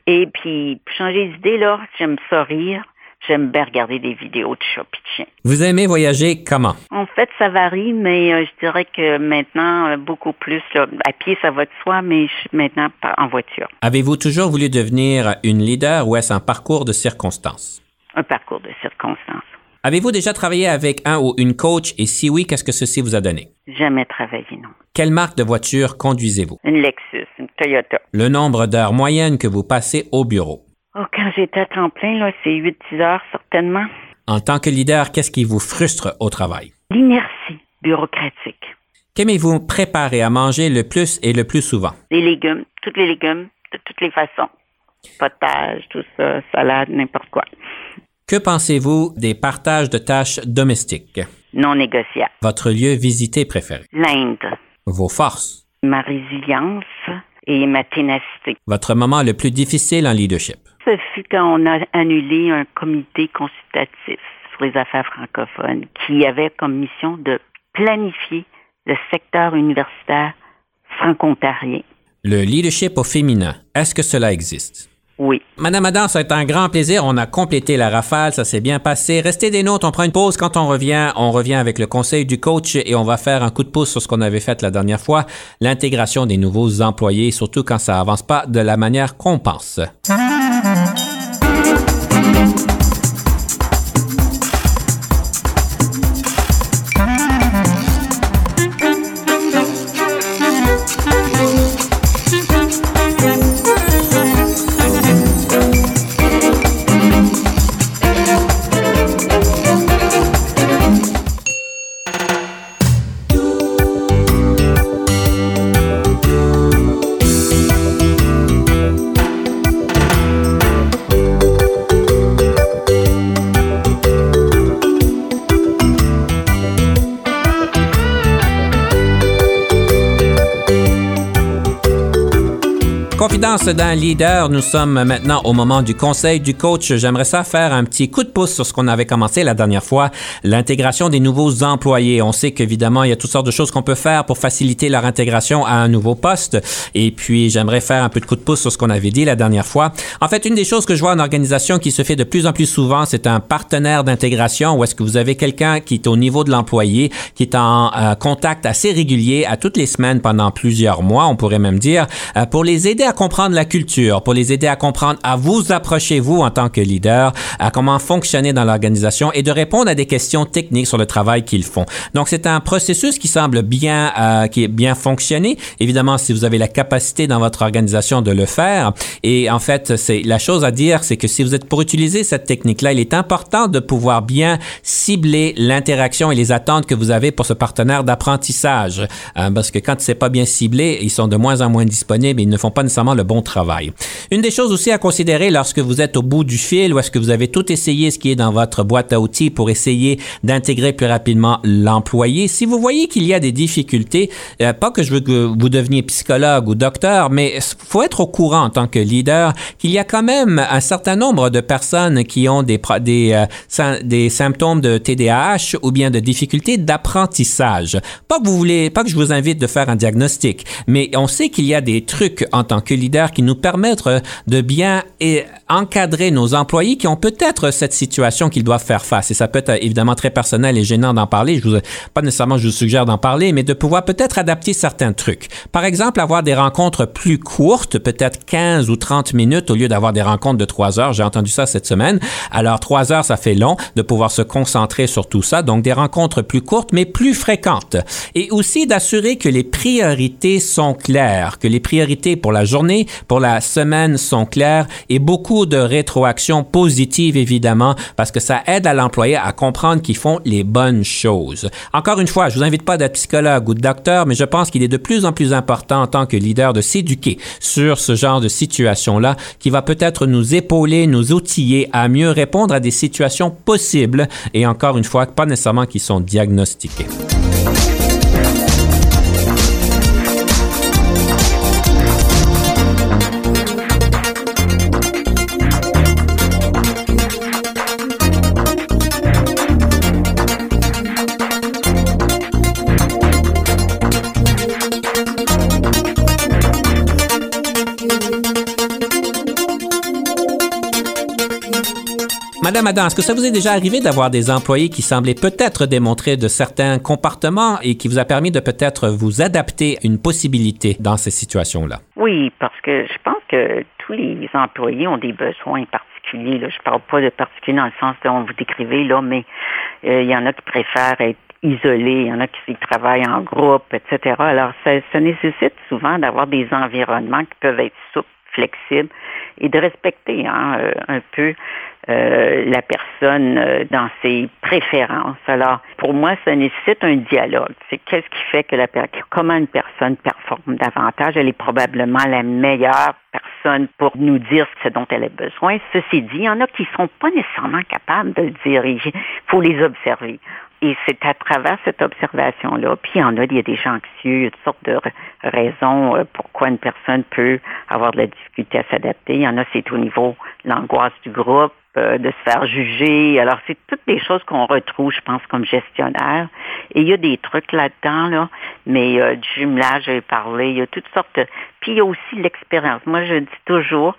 Et puis, pour changer les idées, là, j'aime ça rire. J'aime bien regarder des vidéos de chats et de chiens. Vous aimez voyager comment? En fait, ça varie, mais euh, je dirais que maintenant, euh, beaucoup plus. à pied, ça va de soi, mais je suis maintenant en voiture. Avez-vous toujours voulu devenir une leader ou est-ce un parcours de circonstances? Un parcours de circonstances. Avez-vous déjà travaillé avec un ou une coach? Et si oui, qu'est-ce que ceci vous a donné? Jamais travaillé, non. Quelle marque de voiture conduisez-vous? Une Lexus, une Toyota. Le nombre d'heures moyennes que vous passez au bureau? Oh, quand j'étais à temps plein, là, c'est 8-10 heures certainement. En tant que leader, qu'est-ce qui vous frustre au travail? L'inertie bureaucratique. Qu'aimez-vous préparer à manger le plus et le plus souvent? Les légumes, tous les légumes, de toutes les façons. Potage, tout ça, salade, n'importe quoi. Que pensez-vous des partages de tâches domestiques? Non négociables. Votre lieu visité préféré? L'Inde. Vos forces? Ma résilience et ma ténacité. Votre moment le plus difficile en leadership? Ce fut quand on a annulé un comité consultatif sur les affaires francophones qui avait comme mission de planifier le secteur universitaire franco-ontarien. Le leadership au féminin, est-ce que cela existe? Oui. Madame Adam, ça a été un grand plaisir. On a complété la rafale, ça s'est bien passé. Restez des notes, on prend une pause. Quand on revient, on revient avec le conseil du coach et on va faire un coup de pouce sur ce qu'on avait fait la dernière fois, l'intégration des nouveaux employés, surtout quand ça avance pas de la manière qu'on pense. D'un leader, nous sommes maintenant au moment du conseil du coach. J'aimerais ça faire un petit coup de pouce sur ce qu'on avait commencé la dernière fois, l'intégration des nouveaux employés. On sait qu'évidemment, il y a toutes sortes de choses qu'on peut faire pour faciliter leur intégration à un nouveau poste. Et puis, j'aimerais faire un peu de coup de pouce sur ce qu'on avait dit la dernière fois. En fait, une des choses que je vois en organisation qui se fait de plus en plus souvent, c'est un partenaire d'intégration où est-ce que vous avez quelqu'un qui est au niveau de l'employé, qui est en euh, contact assez régulier à toutes les semaines pendant plusieurs mois, on pourrait même dire, euh, pour les aider à comprendre la culture, pour les aider à comprendre, à vous approcher, vous, en tant que leader, à comment fonctionner dans l'organisation et de répondre à des questions techniques sur le travail qu'ils font. Donc, c'est un processus qui semble bien, euh, qui est bien fonctionné. Évidemment, si vous avez la capacité dans votre organisation de le faire. Et en fait, c'est la chose à dire, c'est que si vous êtes pour utiliser cette technique-là, il est important de pouvoir bien cibler l'interaction et les attentes que vous avez pour ce partenaire d'apprentissage. Euh, parce que quand c'est pas bien ciblé, ils sont de moins en moins disponibles et ils ne font pas nécessairement le bon travail. Une des choses aussi à considérer lorsque vous êtes au bout du fil ou est-ce que vous avez tout essayé ce qui est dans votre boîte à outils pour essayer d'intégrer plus rapidement l'employé, si vous voyez qu'il y a des difficultés, euh, pas que je veux que vous deveniez psychologue ou docteur, mais faut être au courant en tant que leader qu'il y a quand même un certain nombre de personnes qui ont des, euh, des symptômes de TDAH ou bien de difficultés d'apprentissage. Pas que pas que je vous invite de faire un diagnostic, mais on sait qu'il y a des trucs en tant que leader qui nous permettent de bien encadrer nos employés qui ont peut-être cette situation qu'ils doivent faire face. Et ça peut être évidemment très personnel et gênant d'en parler. Je vous, pas nécessairement je vous suggère d'en parler, mais de pouvoir peut-être adapter certains trucs. Par exemple, avoir des rencontres plus courtes, peut-être 15 ou 30 minutes au lieu d'avoir des rencontres de 3 heures. J'ai entendu ça cette semaine. Alors, 3 heures, ça fait long de pouvoir se concentrer sur tout ça. Donc, des rencontres plus courtes, mais plus fréquentes. Et aussi d'assurer que les priorités sont claires, que les priorités pour la journée, pour la semaine sont claires et beaucoup de rétroactions positives, évidemment, parce que ça aide à l'employé à comprendre qu'ils font les bonnes choses. Encore une fois, je vous invite pas d'être psychologue ou de docteur, mais je pense qu'il est de plus en plus important en tant que leader de s'éduquer sur ce genre de situation-là qui va peut-être nous épauler, nous outiller à mieux répondre à des situations possibles et encore une fois, pas nécessairement qui sont diagnostiquées. Madame Adam, est-ce que ça vous est déjà arrivé d'avoir des employés qui semblaient peut-être démontrer de certains comportements et qui vous a permis de peut-être vous adapter à une possibilité dans ces situations-là? Oui, parce que je pense que tous les employés ont des besoins particuliers. Je ne parle pas de particulier dans le sens dont vous décrivez, là, mais euh, il y en a qui préfèrent être isolés, il y en a qui travaillent en groupe, etc. Alors, ça, nécessite souvent d'avoir des environnements qui peuvent être souples, flexibles et de respecter hein, euh, un peu euh, la personne euh, dans ses préférences. Alors, pour moi, ça nécessite un dialogue. C'est qu'est-ce qui fait que la comment une personne performe davantage? Elle est probablement la meilleure personne pour nous dire ce dont elle a besoin. Ceci dit, il y en a qui sont pas nécessairement capables de le dire. Il faut les observer. Et c'est à travers cette observation-là, puis il y en a, il y a des gens anxieux, il y a toutes sortes de raisons euh, pourquoi une personne peut avoir de la difficulté à s'adapter. Il y en a, c'est au niveau de l'angoisse du groupe, euh, de se faire juger. Alors, c'est toutes des choses qu'on retrouve, je pense, comme gestionnaire. Et il y a des trucs là-dedans, là, mais euh, du jumelage, j'ai parlé, il y a toutes sortes. Puis il y a aussi l'expérience. Moi, je dis toujours,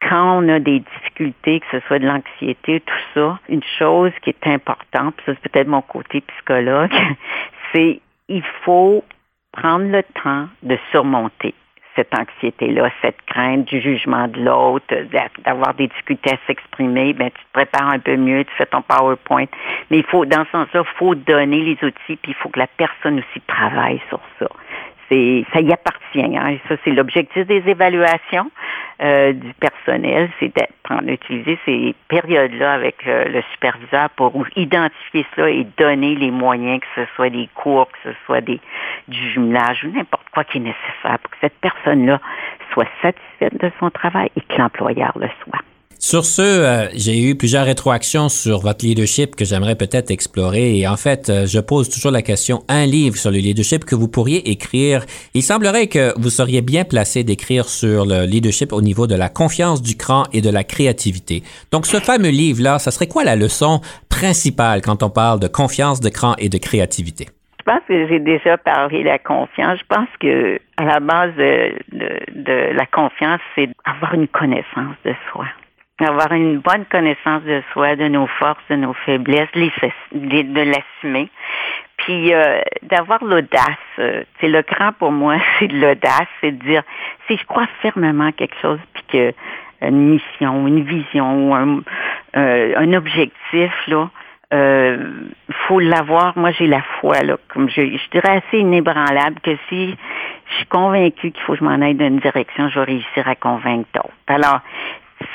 quand on a des difficultés, que ce soit de l'anxiété, tout ça, une chose qui est importante, puis ça c'est peut-être mon côté psychologue, c'est il faut prendre le temps de surmonter cette anxiété-là, cette crainte du jugement de l'autre, d'avoir des difficultés à s'exprimer, ben tu te prépares un peu mieux, tu fais ton PowerPoint. Mais il faut, dans ce sens-là, il faut donner les outils, puis il faut que la personne aussi travaille sur ça c'est ça y appartient. Hein, et ça, c'est l'objectif des évaluations euh, du personnel, c'est d'utiliser ces périodes-là avec euh, le superviseur pour identifier cela et donner les moyens, que ce soit des cours, que ce soit des, du jumelage ou n'importe quoi qui est nécessaire pour que cette personne-là soit satisfaite de son travail et que l'employeur le soit. Sur ce, euh, j'ai eu plusieurs rétroactions sur votre leadership que j'aimerais peut-être explorer. Et en fait, euh, je pose toujours la question, un livre sur le leadership que vous pourriez écrire. Il semblerait que vous seriez bien placé d'écrire sur le leadership au niveau de la confiance du cran et de la créativité. Donc, ce fameux livre-là, ça serait quoi la leçon principale quand on parle de confiance, de cran et de créativité? Je pense que j'ai déjà parlé de la confiance. Je pense que à la base de, de la confiance, c'est avoir une connaissance de soi avoir une bonne connaissance de soi, de nos forces, de nos faiblesses, de l'assumer, puis euh, d'avoir l'audace. Euh, c'est le grand pour moi, c'est de l'audace, c'est de dire si je crois fermement à quelque chose, puis que une mission, une vision, un, euh, un objectif là. Euh, faut l'avoir. Moi, j'ai la foi, là, comme je, je dirais assez inébranlable que si je suis convaincue qu'il faut que je m'en aille dans une direction, je vais réussir à convaincre d'autres. Alors,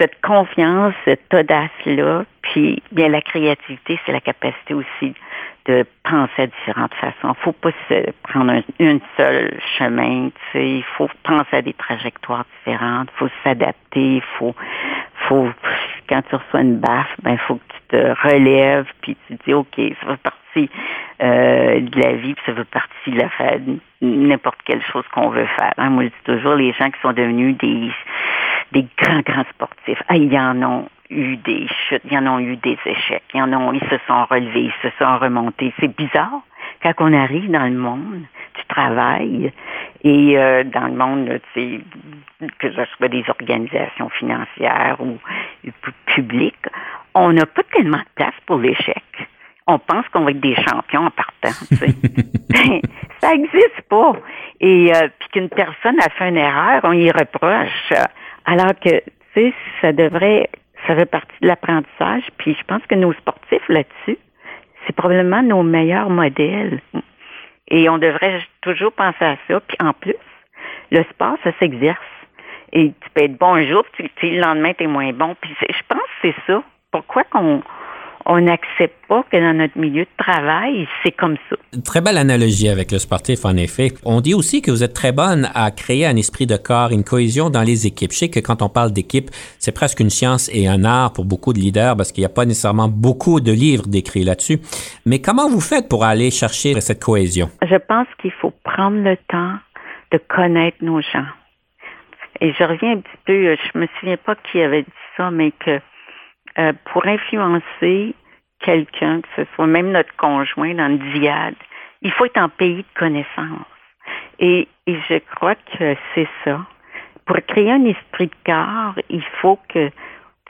cette confiance, cette audace-là, puis bien la créativité, c'est la capacité aussi de penser à différentes façons. Faut pas se prendre un, une seule chemin, tu sais, il faut penser à des trajectoires différentes, faut s'adapter, il faut, faut, quand tu reçois une baffe, ben, faut que tu te relèves, puis tu dis, OK, ça fait partie euh, de la vie, puis ça fait partie de la n'importe quelle chose qu'on veut faire. Hein. Moi, je dis toujours, les gens qui sont devenus des des grands, grands sportifs. Ah, il y en a eu des chutes, il y en a eu des échecs, il y en a, ils se sont relevés, ils se sont remontés. C'est bizarre quand on arrive dans le monde du travail et euh, dans le monde, tu que ce soit des organisations financières ou publiques, on n'a pas tellement de place pour l'échec. On pense qu'on va être des champions en partant. ça n'existe pas. Et euh, puis qu'une personne a fait une erreur, on y reproche. Alors que, tu sais, ça devrait, ça fait partie de l'apprentissage. Puis je pense que nos sportifs là-dessus, c'est probablement nos meilleurs modèles. Et on devrait toujours penser à ça. Puis en plus, le sport, ça s'exerce. Et tu peux être bon un jour, puis le lendemain, tu es moins bon. Puis je pense que c'est ça. Pourquoi qu'on on n'accepte pas que dans notre milieu de travail, c'est comme ça. Très belle analogie avec le sportif, en effet. On dit aussi que vous êtes très bonne à créer un esprit de corps, une cohésion dans les équipes. Je sais que quand on parle d'équipe, c'est presque une science et un art pour beaucoup de leaders parce qu'il n'y a pas nécessairement beaucoup de livres décrits là-dessus. Mais comment vous faites pour aller chercher cette cohésion? Je pense qu'il faut prendre le temps de connaître nos gens. Et je reviens un petit peu, je me souviens pas qui avait dit ça, mais que euh, pour influencer quelqu'un, que ce soit même notre conjoint dans le diade, il faut être en pays de connaissance. Et, et je crois que c'est ça. Pour créer un esprit de corps, il faut que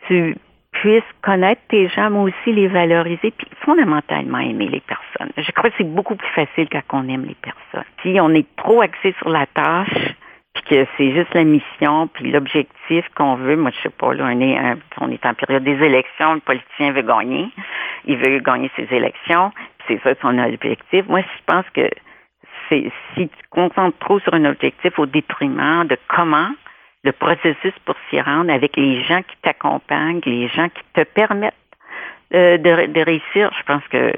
tu puisses connaître tes gens, mais aussi les valoriser, puis fondamentalement aimer les personnes. Je crois que c'est beaucoup plus facile quand on aime les personnes. Si on est trop axé sur la tâche, puis que c'est juste la mission, puis l'objectif qu'on veut. Moi, je sais pas, là, on est, on est en période des élections, le politicien veut gagner, il veut gagner ses élections, c'est ça son objectif. Moi, je pense que c'est si tu concentres trop sur un objectif au détriment de comment le processus pour s'y rendre avec les gens qui t'accompagnent, les gens qui te permettent euh, de réussir, je pense que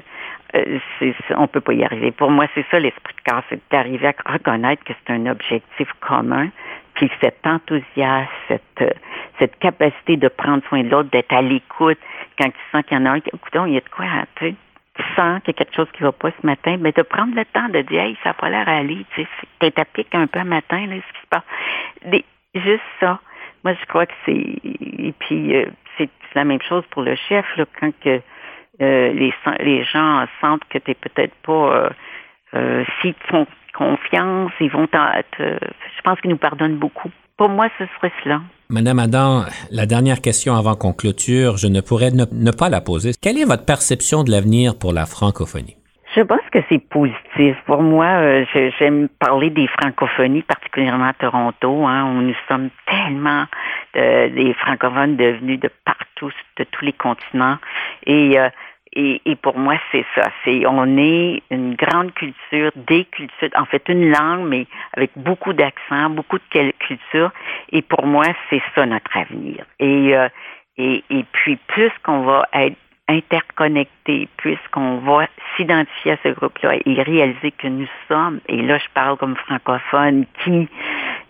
euh, c'est, on peut pas y arriver. Pour moi, c'est ça l'esprit de corps, c'est d'arriver à reconnaître que c'est un objectif commun, puis cet enthousiasme, cette, euh, cette capacité de prendre soin de l'autre, d'être à l'écoute, quand tu sens qu'il y en a un, écoute, il y a de quoi, tu, tu sens qu'il y a quelque chose qui va pas ce matin, mais de prendre le temps de dire, hey, ça n'a pas l'air à aller, tu sais, t'es pique un peu un matin, là, ce qui se passe. Juste ça. Moi, je crois que c'est, et puis, euh, c'est la même chose pour le chef, là, quand que, euh, les, les gens sentent que tu n'es peut-être pas... Euh, euh, S'ils te font confiance, ils vont... je pense qu'ils nous pardonnent beaucoup. Pour moi, ce serait cela. Madame Adam, la dernière question avant qu'on clôture, je ne pourrais ne, pas la poser. Quelle est votre perception de l'avenir pour la francophonie? Je pense que c'est positif. Pour moi, euh, j'aime parler des francophonies, particulièrement à Toronto, hein, où nous sommes tellement euh, des francophones devenus de partout, de tous les continents. Et euh, et, et, pour moi, c'est ça. C'est on est une grande culture, des cultures, en fait une langue, mais avec beaucoup d'accents, beaucoup de culture. Et pour moi, c'est ça notre avenir. Et euh, et, et puis plus qu'on va être interconnectés, puisqu'on va s'identifier à ce groupe-là et réaliser que nous sommes, et là je parle comme francophone, qui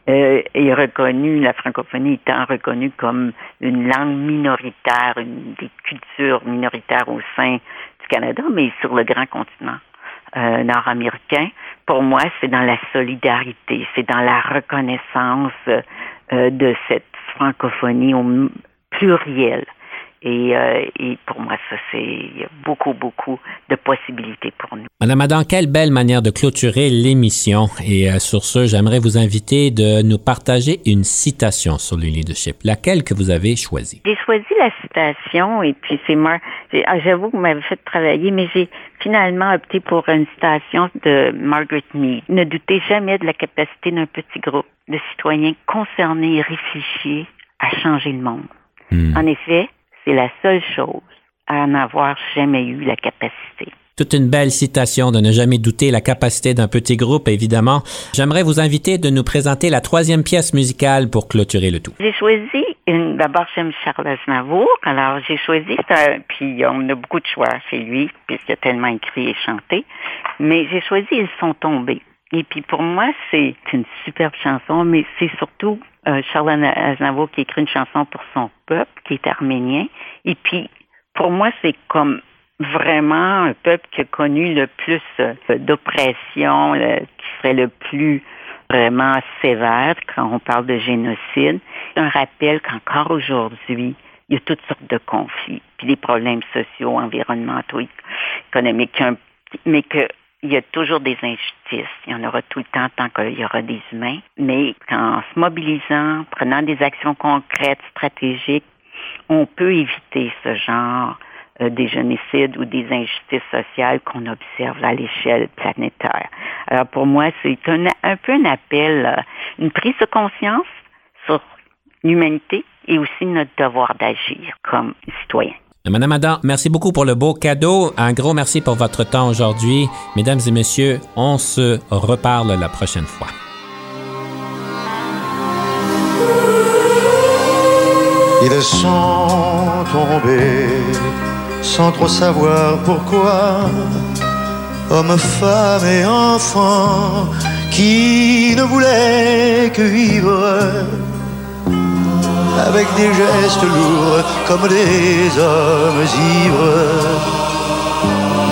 euh, est reconnu, la francophonie étant reconnue comme une langue minoritaire, une des cultures minoritaires au sein du Canada, mais sur le grand continent euh, nord-américain. Pour moi, c'est dans la solidarité, c'est dans la reconnaissance euh, de cette francophonie au pluriel et, euh, et, pour moi, ça, c'est beaucoup, beaucoup de possibilités pour nous. Madame Adam, quelle belle manière de clôturer l'émission. Et euh, sur ce, j'aimerais vous inviter de nous partager une citation sur le leadership. Laquelle que vous avez choisie? J'ai choisi la citation et puis c'est moi. Ah, j'avoue que vous m'avez fait travailler, mais j'ai finalement opté pour une citation de Margaret Mead. Ne doutez jamais de la capacité d'un petit groupe de citoyens concernés et réfléchis à changer le monde. Hmm. En effet, c'est la seule chose à en avoir jamais eu la capacité. Toute une belle citation de ne jamais douter la capacité d'un petit groupe, évidemment. J'aimerais vous inviter de nous présenter la troisième pièce musicale pour clôturer le tout. J'ai choisi, d'abord j'aime Charles Aznavour, alors j'ai choisi, puis on a beaucoup de choix chez lui, puisqu'il a tellement écrit et chanté, mais j'ai choisi Ils sont tombés. Et puis pour moi, c'est une superbe chanson, mais c'est surtout euh, Charles Aznavour qui écrit une chanson pour son peuple, qui est arménien. Et puis, pour moi, c'est comme vraiment un peuple qui a connu le plus euh, d'oppression, qui serait le plus vraiment sévère quand on parle de génocide. Un rappel qu'encore aujourd'hui, il y a toutes sortes de conflits, puis des problèmes sociaux, environnementaux, économiques, mais que il y a toujours des injustices. Il y en aura tout le temps tant qu'il y aura des humains. Mais en se mobilisant, prenant des actions concrètes, stratégiques, on peut éviter ce genre euh, des génocides ou des injustices sociales qu'on observe à l'échelle planétaire. Alors pour moi, c'est un, un, peu un appel, euh, une prise de conscience sur l'humanité et aussi notre devoir d'agir comme citoyen. Madame Adam, merci beaucoup pour le beau cadeau. Un gros merci pour votre temps aujourd'hui. Mesdames et messieurs, on se reparle la prochaine fois. Ils sont tombés sans trop savoir pourquoi. Hommes, femmes et enfants qui ne voulaient que vivre avec des gestes lourds comme des hommes ivres,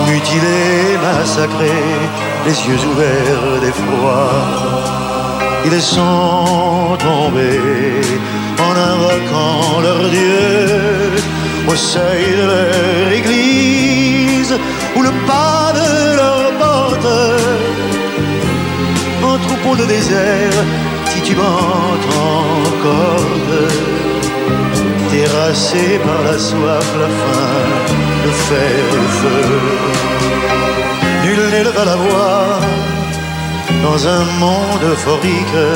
mutilés, massacrés, les yeux ouverts d'effroi. Ils sont tombés en invoquant leur Dieu au seuil de leur église ou le pas de leur porte. En troupeau de désert, titubant encore terrassé par la soif, la faim, le fer, le feu. Nul n'éleva la voix dans un monde euphorique,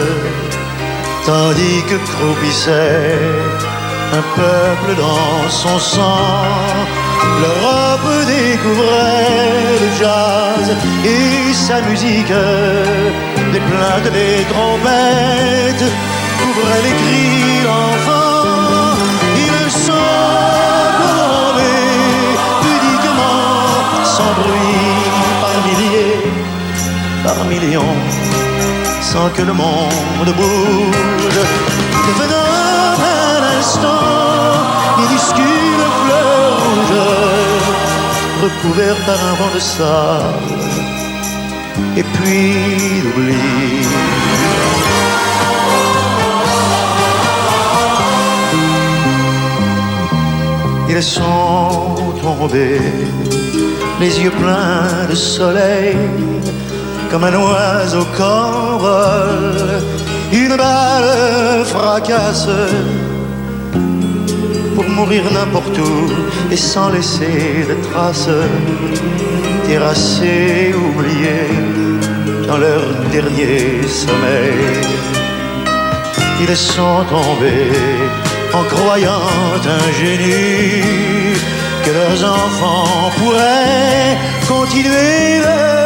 tandis que croupissait un peuple dans son sang. L'Europe découvrait le jazz et sa musique, les plaintes des trompettes couvraient les cris d'enfants. sans bruit par milliers, par millions, sans que le monde bouge, devenant un instant minuscule fleur rouge, recouvert par un vent de sable, et puis d'oubli. Ils sont tombés les yeux pleins de soleil, comme un oiseau qu'envole une balle fracasse mourir n'importe où et sans laisser de traces, terrassés, oubliés dans leur dernier sommeil. Ils sont tombés en croyant ingénus que leurs enfants pourraient continuer leur